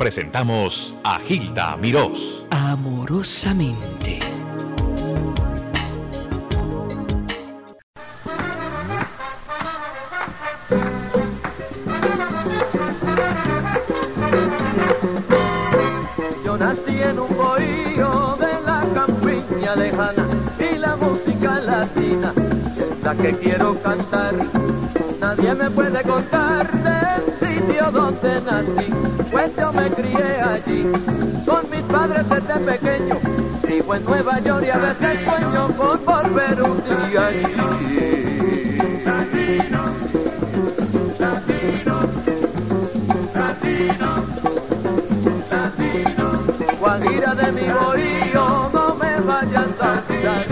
presentamos a Gilda Mirós. Amorosamente. Yo nací en un bohío de la campiña lejana y la música latina es la que quiero cantar. Nadie me puede contar del sitio donde nací, pues yo me crié allí con mis padres desde pequeño. Vivo en Nueva York y a veces sueño con volver un día allí. Guajira de mi bohío, no me vayas a olvidar.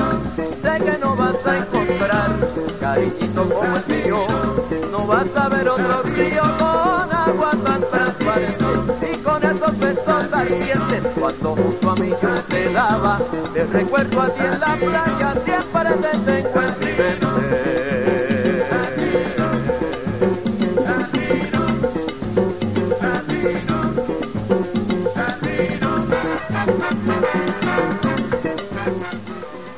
Sé que no vas a encontrar cariñito como el mío. No vas a ver otro río con ardientes. Cuando junto a mí yo te daba, te recuerdo a ti en la playa, siempre te tengo en mi.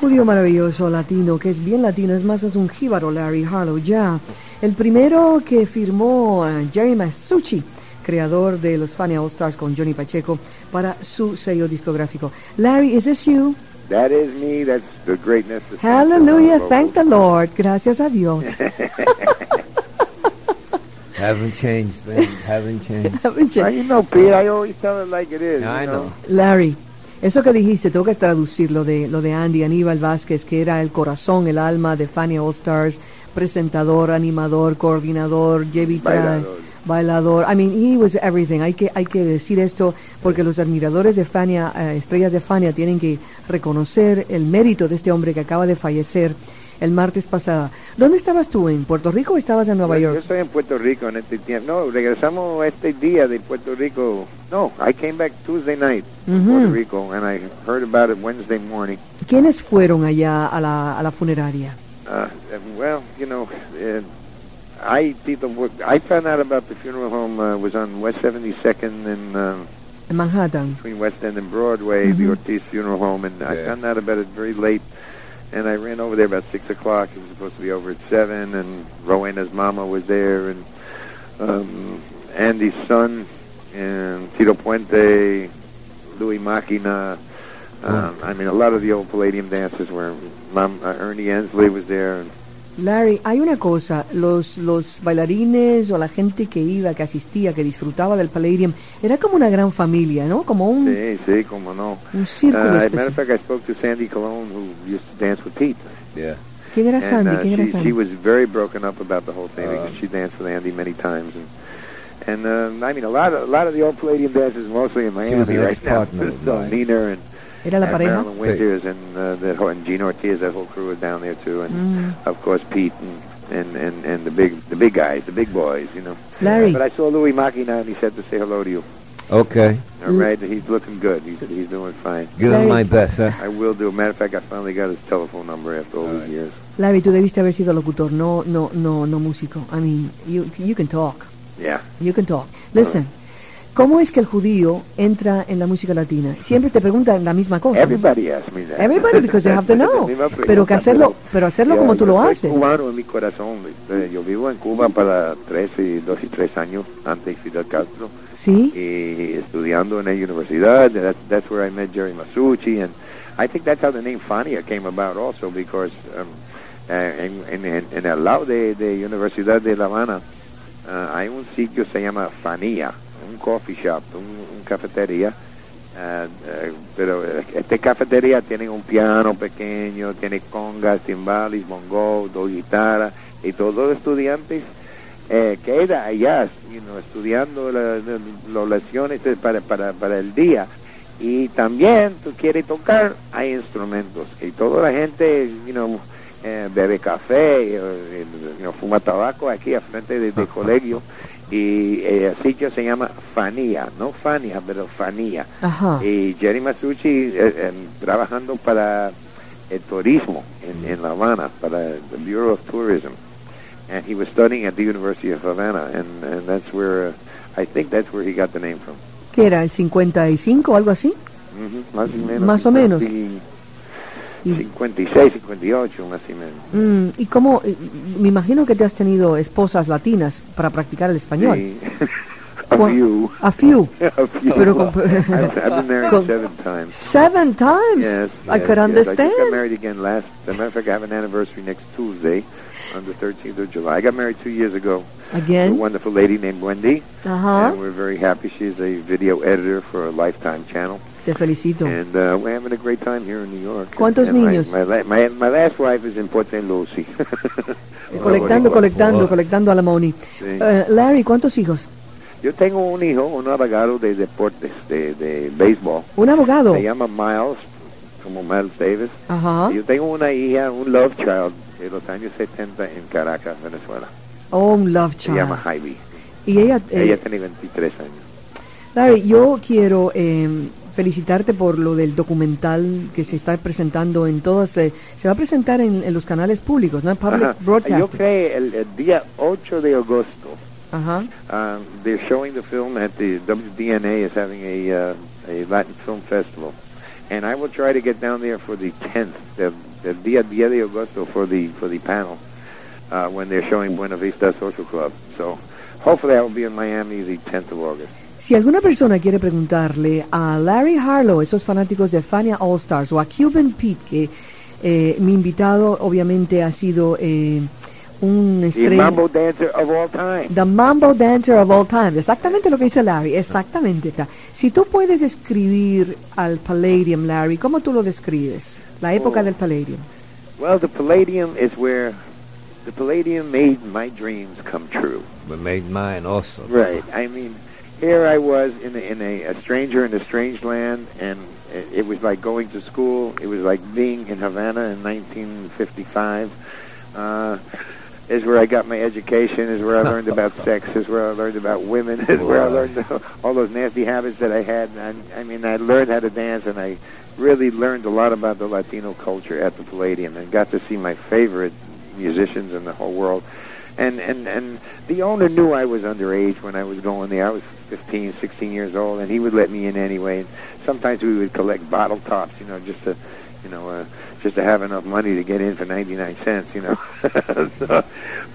Judío maravilloso latino, que es bien latino, es más, es un jíbaro, Larry Harlow, ya. El primero que firmó a Jerry Masucci, creador de los Funny All Stars con Johnny Pacheco, para su sello discográfico. Larry, is this you? That is me. That's the greatness. of Hallelujah, thank the Lord. Gracias a Dios. Haven't changed, man. Haven't changed. Well, you know, Pete, I always tell it like it is. I you know. Larry, eso que dijiste, tengo que traducir lo de, lo de Andy Aníbal Vázquez, que era el corazón, el alma de Funny All Stars, presentador, animador, coordinador, Jevi Tra- Bailador. I mean, he was everything. Hay que, hay que decir esto porque los admiradores de Fania, eh, estrellas de Fania, tienen que reconocer el mérito de este hombre que acaba de fallecer el martes pasado. ¿Dónde estabas tú? ¿En Puerto Rico o estabas en Nueva Yo- Yo York? estoy en Puerto Rico en este tiempo. No, regresamos este día de Puerto Rico. No, I came back Tuesday night from Ujú. Puerto Rico, and I heard about it Wednesday morning. ¿Quiénes fueron allá a la, a la funeraria? Uh, well, you know, uh, I people were, I found out about the funeral home uh, was on West 72nd and uh, Manhattan. between West End and Broadway, the Ortiz Funeral Home, and I found out about it very late. And I ran over there about six o'clock. It was supposed to be over at seven, and Rowena's mama was there, and um, Andy's son, and Tito Puente, Louis Machina. Um, I mean, a lot of the old Palladium dancers were. Mom, uh, Ernie Ensley was there, and Larry, hay una cosa, los, los bailarines o la gente que iba, que asistía, que disfrutaba del Palladium, era como una gran familia, ¿no? Como un, sí, sí, como no. un Uh, círculo as a matter especial. of fact, I spoke to Sandy Cologne, who used to dance with Pete. Yeah. ¿Quién era And, Sandy? uh, ¿Quién era she, Sandy? she was very broken up about the whole thing Uh. because she danced with Andy many times, and and um, I mean a lot of a lot of the old Palladium dancers, mostly in Miami right now. So. Nina and, ¿Era la and pareja? Marilyn Winters and uh, that whole, and Gene Ortiz, that whole crew was down there too, and Mm. of course Pete and, and and and the big the big guys, the big boys, you know. Larry, But I saw Louis Machina and he said to say hello to you. Okay. All right, he's looking good. He's he's doing fine. Give Larry- him my best, huh? I will do. Matter of fact, I finally got his telephone number after all All these right. years. Larry, tú debiste haber sido locutor, no, no, no, no músico. I mean, you, you can talk, Yeah. you can talk. Listen, ¿cómo es que el judío entra en la música latina? Siempre te preguntan la misma cosa. Everybody asks me that. Everybody, because they have to know. Pero que hacerlo, pero hacerlo yo- como tú yo lo soy haces. cubano en mi corazón. Yo vivo en Cuba para 13, y 2 y 3 años antes de Fidel Castro ¿Sí? y estudiando en la universidad. That, that's where I met Jerry Masucci and I think that's how the name Fania came about also because um, uh, en, en, en- en el lado de, de Universidad de La Habana uh, hay un sitio que se llama Fania, un coffee shop, un, cafetería. Uh, pero esta cafetería tiene un piano pequeño, tiene congas, timbales, bongo, dos guitarras y todos los estudiantes eh, queda allá, you know, estudiando la- la- las lecciones para, para, para el día. Y también tú quieres tocar, hay instrumentos. Y toda la gente, eh, bebe café, fuma tabaco aquí al frente del del colegio. Y eh, el sitio se llama Fania, no Fania, pero Fania. Ajá. Y Jerry Masucci eh, em, trabajando para el turismo en, en La Habana, para the Bureau of Tourism. And he was studying at the University of Havana, and, and that's where, uh, I think that's where he got the name from. Qué ¿Qué era? ¿El 55 o algo así? Ujú, más o menos. Más o menos. Y Y- 56, 58, más o menos. Mm, ¿Y cómo? eh, Me imagino que te has tenido esposas latinas para practicar el español. Sí. A few. A few. A few. Pero con- I've, I've been married con- seven times. Seven times. Yes, I could yes. I just got married again last. As a matter of fact, I have an anniversary next Tuesday, on the 13th of July. I got married two years ago to a wonderful lady named Wendy, Ajá. and we're very happy. She's a video editor for a Lifetime channel, Te felicito. and uh, we're having a great time here in New York. ¿Cuántos And niños? My, la- my, my last wife is in Port St. Lucie. Eh, Colectando, colectando, colectando a la. Sí. Eh, Larry, ¿cuántos hijos? Yo tengo un hijo, un abogado de deportes, de, de béisbol. Un abogado. Se llama Miles, como Miles Davis. Ajá. Y Yo tengo una hija, un love child de los años 70 en Caracas, Venezuela. Oh, un love Se llama child. Ivy. Y ella, eh, Ella tiene 23 años. Larry, yo quiero eh, felicitarte por lo del documental que se está presentando en todos, eh, se va a presentar en, en los canales públicos, ¿no? En Public Ajá. Yo creo el, el día 8 de agosto, Ajá. um, they're showing the film at the WDNA is having a, uh, a Latin Film Festival. And I will try to get down there for the 10th, the, the día 10 de agosto for the, for the panel uh, when they're showing Buena Vista Social Club. So hopefully I will be in Miami the 10th of August. Si alguna persona quiere preguntarle a Larry Harlow, esos fanáticos de Fania All Stars, o a Cuban Pete, que eh, mi invitado obviamente ha sido eh, un The estrella. Mambo Dancer of all time. The Mambo Dancer of all time. Exactamente lo que dice Larry. Exactamente. Si tú puedes escribir al Palladium, Larry, ¿cómo tú lo describes? La época Oh. del Palladium. Well, the Palladium is where the Palladium made my dreams come true. But made mine also. Right. I mean, here I was in a, in a, a stranger in a strange land, and it, it was like going to school. It was like being in Havana in 1955. Uh, is where I got my education. Is where I learned about sex. Is where I learned about women. Is where I learned all those nasty habits that I had. And I, I mean, I learned how to dance, and I really learned a lot about the Latino culture at the Palladium, and got to see my favorite musicians in the whole world. And and and the owner knew I was underage when I was going there. I was 15, 16 years old, and he would let me in anyway. And sometimes we would collect bottle tops, you know, just to, you know, uh, just to have enough money to get in for 99 cents, you know. so,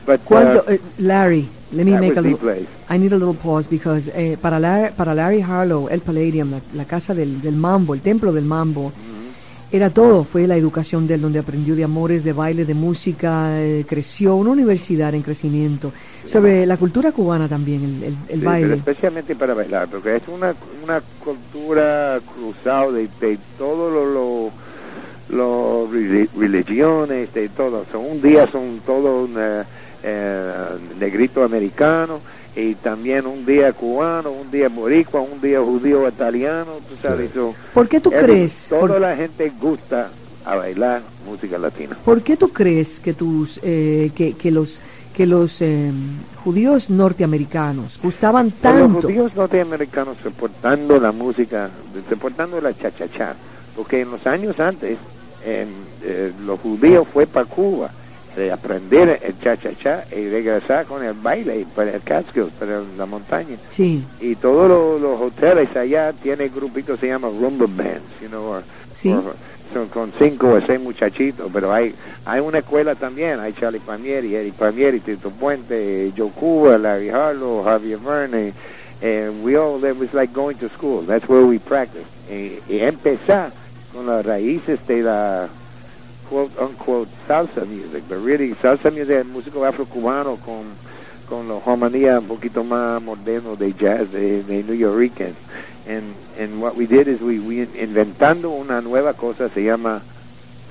but ¿Cuánto, uh, eh, Larry, let me make a little, place. I need a little pause because eh, para, Larry, para Larry Harlow, el Palladium, la, la casa del, del mambo, el templo del mambo, era todo. Fue la educación de él, donde aprendió de amores, de baile, de música, eh, creció, una universidad en crecimiento. Sobre la cultura cubana también, el, el- el Sí, pero baile. especialmente para bailar, porque es una, una cultura cruzada de, de todo lo, lo, lo reli- religiones, de todo. Un día son todos eh, negrito americano y también un día cubano, un día boricua, un día judío italiano, tú sabes. so, ¿Por qué tú every- crees? Toda por- la gente gusta a bailar música latina. ¿Por qué tú crees que tus eh, que, que los que los eh, judíos norteamericanos gustaban los tanto? judíos norteamericanos soportando la música, soportando la cha-cha-cha, porque en los años antes en, eh, los judíos fue para Cuba de aprender el cha-cha-cha y regresar con el baile para el Catskills, para la montaña. Sí, Y todos los, los hoteles allá tienen grupitos se llama rumba bands, you know, or- Sí. or- son con cinco o seis muchachitos, pero hay hay una escuela también, hay Charlie Palmieri, Eric Palmieri, Tito Puente, Joe Cuba, Larry Harlow, Javier Verne, and we all, that was like going to school, that's where we practiced. Y, y empezar con las raíces de la quote unquote salsa music, but really salsa music es músico afrocubano con con los armonías un poquito más modernos de jazz de, de New Yorkers. And, and what we did is we, we inventando una nueva cosa se llama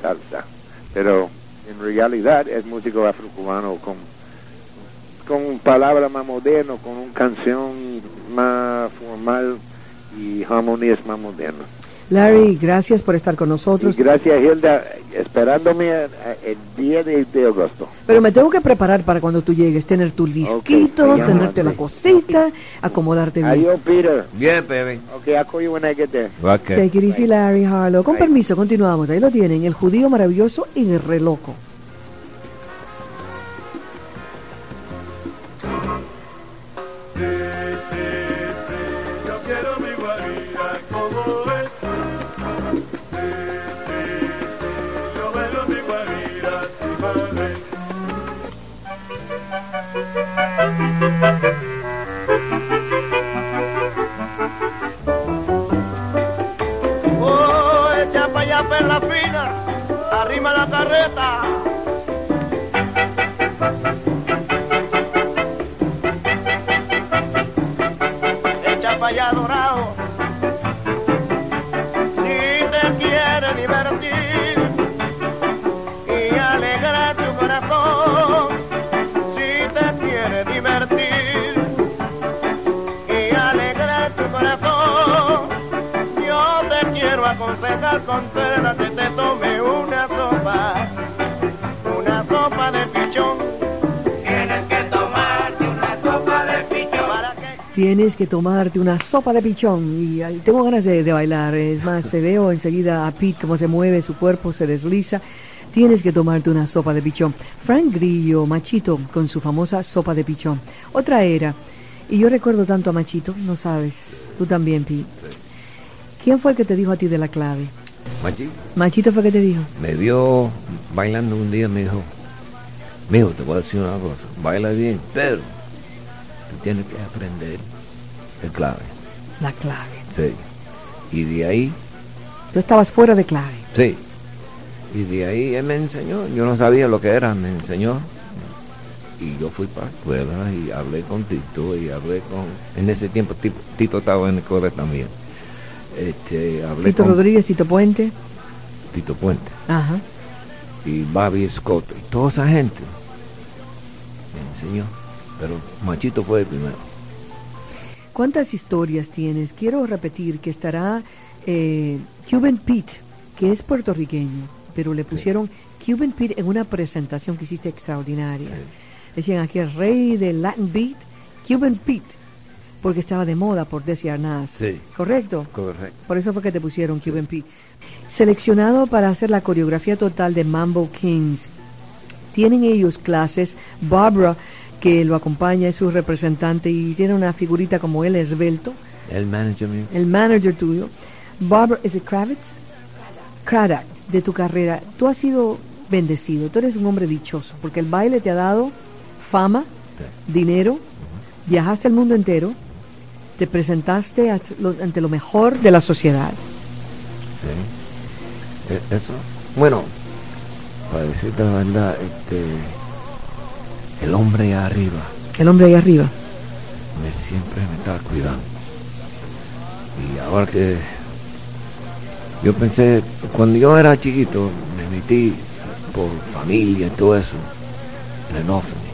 salsa, pero en realidad es músico afrocubano con con palabras más modernas, con una canción más formal y armonías más modernas. Larry, gracias por estar con Y nosotros. gracias Hilda, esperándome a- a- el día de, de agosto. Pero me tengo que preparar para cuando tú llegues, tener tu disquito, llama, tenerte la cosita, acomodarte bien. Adiós Peter. Bien, baby. Okay, I'll call you when I get there. Okay. Take it easy, Larry Harlow. Con Bye. permiso, continuamos. Ahí lo tienen, el judío maravilloso y el reloco. Tienes que tomarte una sopa de pichón y ay, tengo ganas de, de bailar. Es más, se veo enseguida a Pete cómo se mueve, su cuerpo se desliza. Tienes que tomarte una sopa de pichón. Frank Grillo, Machito, con su famosa sopa de pichón. Otra era. Y yo recuerdo tanto a Machito, no sabes. Tú también, Pete. ¿Quién fue el que te dijo a ti de la clave? Machito Machito fue el que te dijo. me vio bailando un día y me dijo, mijo, te voy a decir una cosa, baila bien, pero tú tienes que aprender el clave. La clave. Sí. Y de ahí, Tú estabas fuera de clave. sí. Y de ahí él me enseñó, yo no sabía lo que era, me enseñó. Y yo fui para la escuela y hablé con Tito y hablé con... En ese tiempo Tito, Tito estaba en el cole también. Este, hablé Tito con Rodríguez, Tito Puente. Tito Puente. Ajá. y Bobby Scott y toda esa gente me enseñó. Pero Machito fue el primero. ¿Cuántas historias tienes? Quiero repetir que estará eh, Cuban Pete, que es puertorriqueño, pero le pusieron Cuban Pete en una presentación que hiciste extraordinaria. Decían aquí el rey del Latin Beat, Cuban Pete, porque estaba de moda por Desi Arnaz. Sí. ¿Correcto? Correcto. Por eso fue que te pusieron Cuban Pete. Seleccionado para hacer la coreografía total de Mambo Kings. Tienen ellos clases. Barbara, que lo acompaña, es su representante y tiene una figurita como él, esbelto. El manager mío. El manager tuyo. Barbara, ¿es it Kravitz? Craddock, de tu carrera. Tú has sido bendecido. Tú eres un hombre dichoso porque el baile te ha dado fama, dinero, viajaste el mundo entero, te presentaste lo- ante lo mejor de la sociedad. Sí. E- Eso. Bueno, para decirte la verdad, este, el hombre allá arriba El hombre ahí arriba. me, siempre me está cuidando. Y ahora que yo pensé, cuando yo era chiquito, me metí por familia y todo eso, en el orphanage.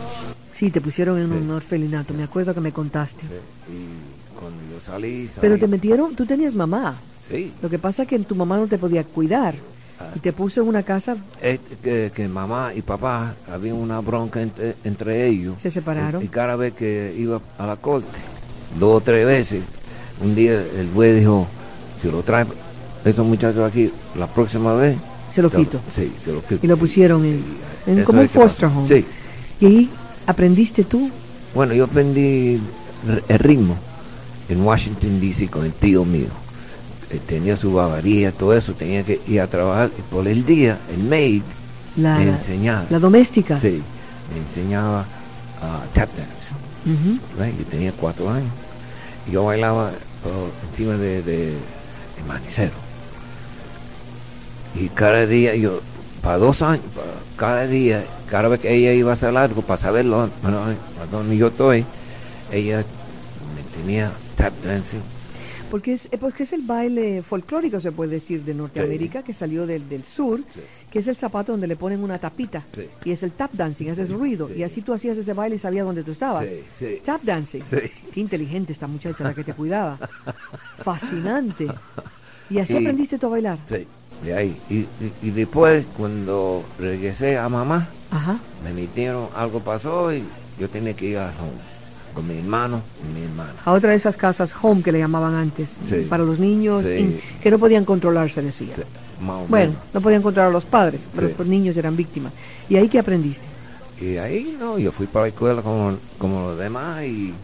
Sí, te pusieron en Sí. un orfelinato, me acuerdo que me contaste. Y cuando yo salí, salí Pero te metieron, tú tenías mamá. Sí. Lo que pasa es que tu mamá no te podía cuidar. Y te puso en una casa, Es que, que mamá y papá había una bronca entre, entre ellos. Se separaron. Y, y cada vez que iba a la corte, dos o tres veces, un día el juez dijo, si lo trae esos muchachos aquí la próxima vez, se lo quito. Sí, se lo quito. Y lo pusieron en, en Eso como un foster home. Sí. Y ahí aprendiste tú. Bueno, yo aprendí el ritmo en Washington, D.C. con el tío mío. Eh, tenía su babaría, todo eso, tenía que ir a trabajar. Y por el día, el maid La, me enseñaba. la doméstica. Sí, me enseñaba a tap dance. Right? Yo tenía cuatro años. Yo bailaba oh, encima de, de, de manicero. Y cada día, yo, para dos años, para cada día, cada vez que ella iba a hacer algo, para saberlo, bueno, a donde yo estoy, ella me tenía tap dancing. Porque es, eh, porque es el baile folclórico, se puede decir, de Norteamérica, que salió del, del sur, Sí. que es el zapato donde le ponen una tapita. Sí. Y es el tap dancing, ese es ruido. sí. Y así tú hacías ese baile y sabías dónde tú estabas. Sí, sí. Tap dancing. Sí. Qué inteligente esta muchacha la que te cuidaba. Fascinante. Y así Y- aprendiste tú a bailar. Sí, de ahí. Y, y- y después, cuando regresé a mamá, Ajá. me metieron, algo pasó y yo tenía que ir a home con mi hermano y mi hermana. A otra de esas casas home que le llamaban antes, Sí. para los niños Sí. in- que no podían controlarse, decía. Sí, Bueno, menos. no podían controlar a los padres, pero los niños eran víctimas. ¿Y ahí qué aprendiste? Y ahí no, yo fui para la escuela como, como los demás y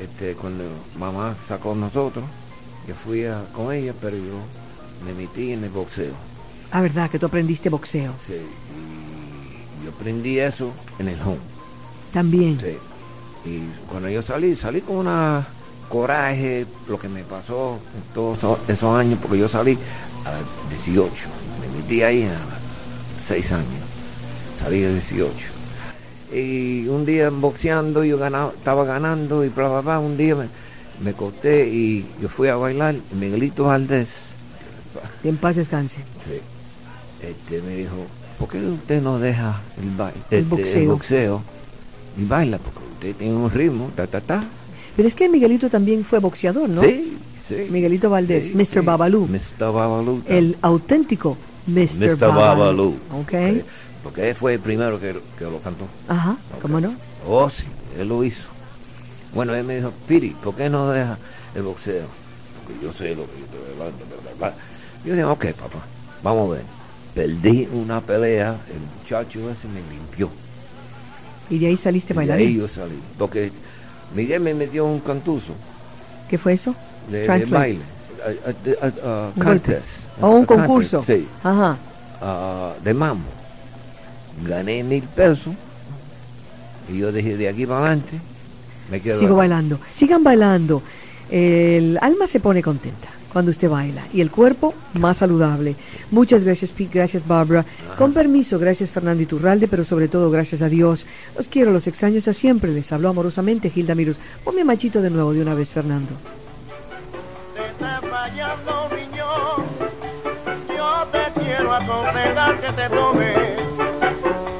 este, cuando mamá sacó a nosotros, yo fui a- con ella, pero yo me metí en el boxeo. Ah, verdad, que tú aprendiste boxeo. Sí, y yo aprendí eso en el home. También. Sí. Y cuando yo salí, salí con una coraje, lo que me pasó en todos esos- años, porque yo salí a los 18, me metí ahí a seis años. Salí de 18. Y un día boxeando, yo ganaba, estaba ganando y bla, bla, bla. Un día me, me corté y yo fui a bailar. y Miguelito Valdés, en paz descanse. sí, este, me dijo, ¿por qué usted no deja el, ba- El este, boxeo. boxeo y baila? Porque tiene un ritmo, ta, ta, ta. Pero es que Miguelito también fue boxeador, ¿no? Sí, sí. Miguelito Valdés, Sí, Mr. sí. Babalú. Mr. Babalú. El auténtico Mr. Mr. Babalú. Ok. Porque él fue el primero que, que lo cantó. Ajá. ¿cómo no? Oh, sí, él lo hizo. Bueno, él me dijo, Piri, ¿por qué no deja el boxeo? Porque yo sé lo que yo estoy hablando, bla, bla, bla. Yo dije, ok, papá, vamos a ver. Perdí una pelea, el muchacho ese me limpió. Y de ahí saliste Y de ahí yo salí. Porque Miguel me metió un cantuzo ¿Qué fue eso? de, de baile. A, contest. O un contest, concurso. Sí. Ajá. de mambo. Gané mil pesos y yo dije de aquí para adelante me quedo Sigo bailando. Sigan bailando. El alma se pone contenta cuando usted baila y el cuerpo más saludable. Muchas gracias, Pete. Gracias, Barbara. Con permiso, gracias, Fernando Iturralde, pero sobre todo, gracias a Dios. Los quiero, los extraños a siempre. Les habló amorosamente Gilda Mirus. Ponme machito de nuevo de una vez, Fernando. te está fallando riñón. Yo te quiero aconsejar que te tomes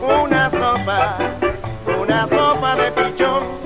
una sopa, una sopa de pichón.